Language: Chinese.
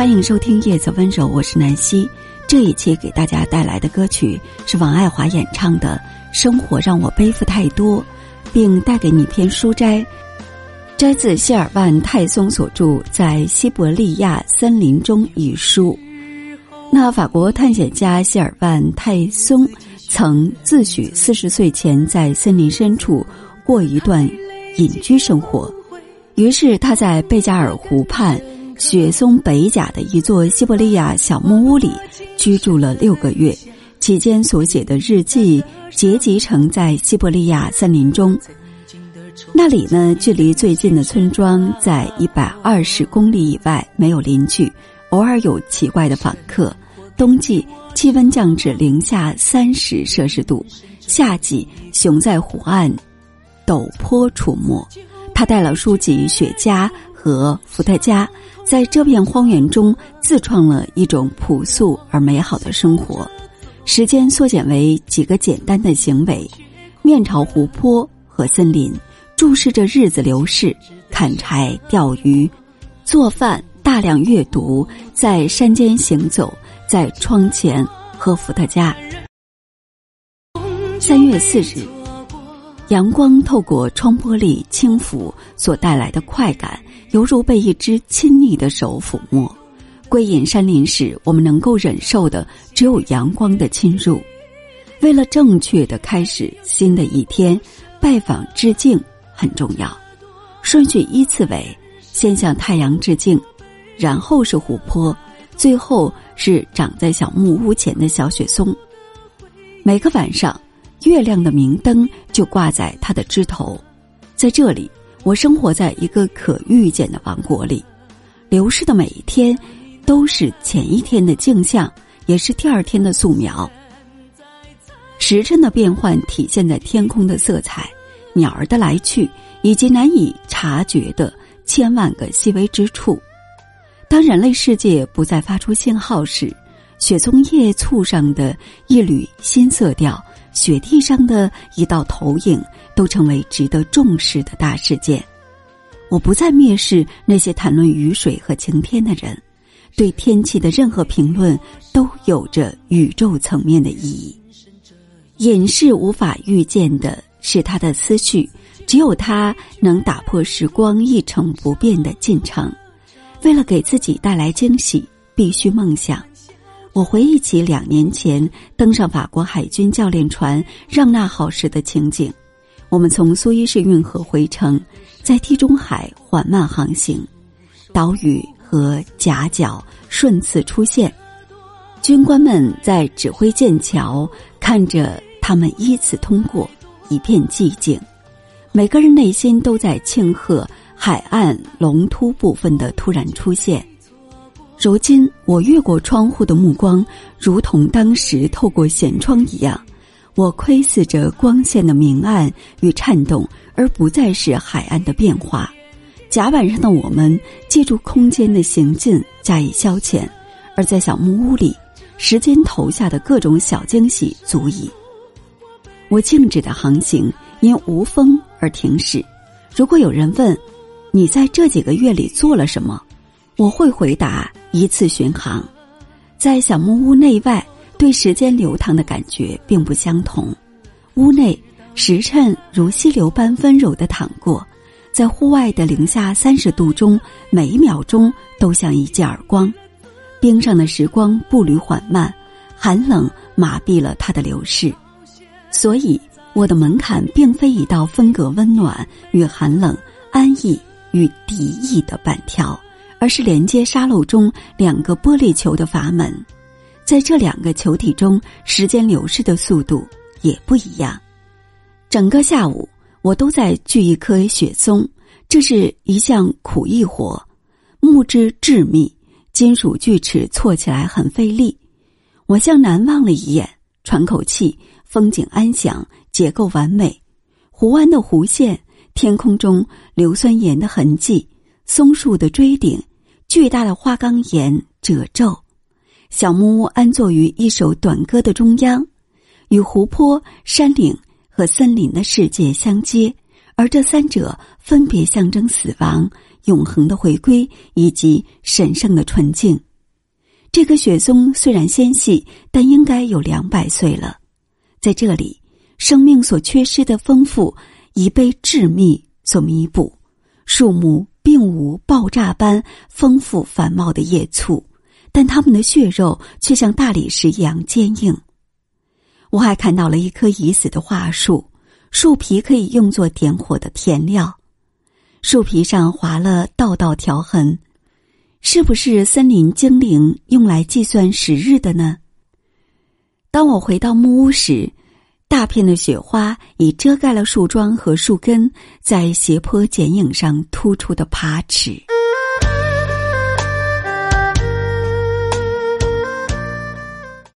欢迎收听《叶子温柔》，我是南希。这一期给大家带来的歌曲是王爱华演唱的《生活让我背负太多》，并带给你一篇书摘，摘自谢尔万·泰松所著《在西伯利亚森林中》一书。那法国探险家谢尔万·泰松曾自诩四十岁前在森林深处过一段隐居生活，于是他在贝加尔湖畔。雪松北甲的一座西伯利亚小木屋里居住了六个月，期间所写的日记结集成在西伯利亚森林中。那里呢，距离最近的村庄在一百二十公里以外，没有邻居，偶尔有奇怪的访客。冬季气温降至零下三十摄氏度，夏季熊在湖岸陡坡出没。他带了书籍《雪茄》和伏特加。在这片荒原中，自创了一种朴素而美好的生活。时间缩减为几个简单的行为：面朝湖泊和森林，注视着日子流逝；砍柴、钓鱼、做饭、大量阅读，在山间行走，在窗前喝伏特加。三月四日。阳光透过窗玻璃轻抚所带来的快感，犹如被一只亲昵的手抚摸。归隐山林时，我们能够忍受的只有阳光的侵入。为了正确的开始新的一天，拜访致敬很重要。顺序依次为：先向太阳致敬，然后是湖泊，最后是长在小木屋前的小雪松。每个晚上。月亮的明灯就挂在它的枝头，在这里，我生活在一个可预见的王国里。流逝的每一天，都是前一天的镜像，也是第二天的素描。时辰的变换体现在天空的色彩、鸟儿的来去，以及难以察觉的千万个细微之处。当人类世界不再发出信号时，雪松叶簇上的一缕新色调。雪地上的一道投影，都成为值得重视的大事件。我不再蔑视那些谈论雨水和晴天的人，对天气的任何评论都有着宇宙层面的意义。隐士无法预见的是他的思绪，只有他能打破时光一成不变的进程。为了给自己带来惊喜，必须梦想。我回忆起两年前登上法国海军教练船“让那号”时的情景。我们从苏伊士运河回程，在地中海缓慢航行，岛屿和夹角顺次出现。军官们在指挥舰桥，看着他们依次通过，一片寂静。每个人内心都在庆贺海岸龙突部分的突然出现。如今，我越过窗户的目光，如同当时透过舷窗一样，我窥视着光线的明暗与颤动，而不再是海岸的变化。甲板上的我们借助空间的行进加以消遣，而在小木屋里，时间投下的各种小惊喜足矣。我静止的航行因无风而停止。如果有人问，你在这几个月里做了什么？我会回答：一次巡航，在小木屋内外，对时间流淌的感觉并不相同。屋内时辰如溪流般温柔的淌过，在户外的零下三十度中，每一秒钟都像一记耳光。冰上的时光步履缓慢，寒冷麻痹了它的流逝。所以，我的门槛并非一道分隔温暖与寒冷、安逸与敌意的板条。而是连接沙漏中两个玻璃球的阀门，在这两个球体中，时间流逝的速度也不一样。整个下午，我都在锯一棵雪松，这是一项苦役活，木质致密，金属锯齿错起来很费力。我向南望了一眼，喘口气，风景安详，结构完美，湖湾的弧线，天空中硫酸盐的痕迹，松树的锥顶。巨大的花岗岩褶皱，小木屋安坐于一首短歌的中央，与湖泊、山岭和森林的世界相接，而这三者分别象征死亡、永恒的回归以及神圣的纯净这棵雪松虽然纤细，但应该有两百岁了。在这里，生命所缺失的丰富已被致密所弥补。树木并无爆炸般丰富繁茂的叶簇，但它们的血肉却像大理石一样坚硬。我还看到了一棵已死的桦树，树皮可以用作点火的填料，树皮上划了道道条痕。是不是森林精灵用来计算时日的呢？当我回到木屋时，大片的雪花已遮盖了树桩和树根在斜坡剪影上突出的爬齿。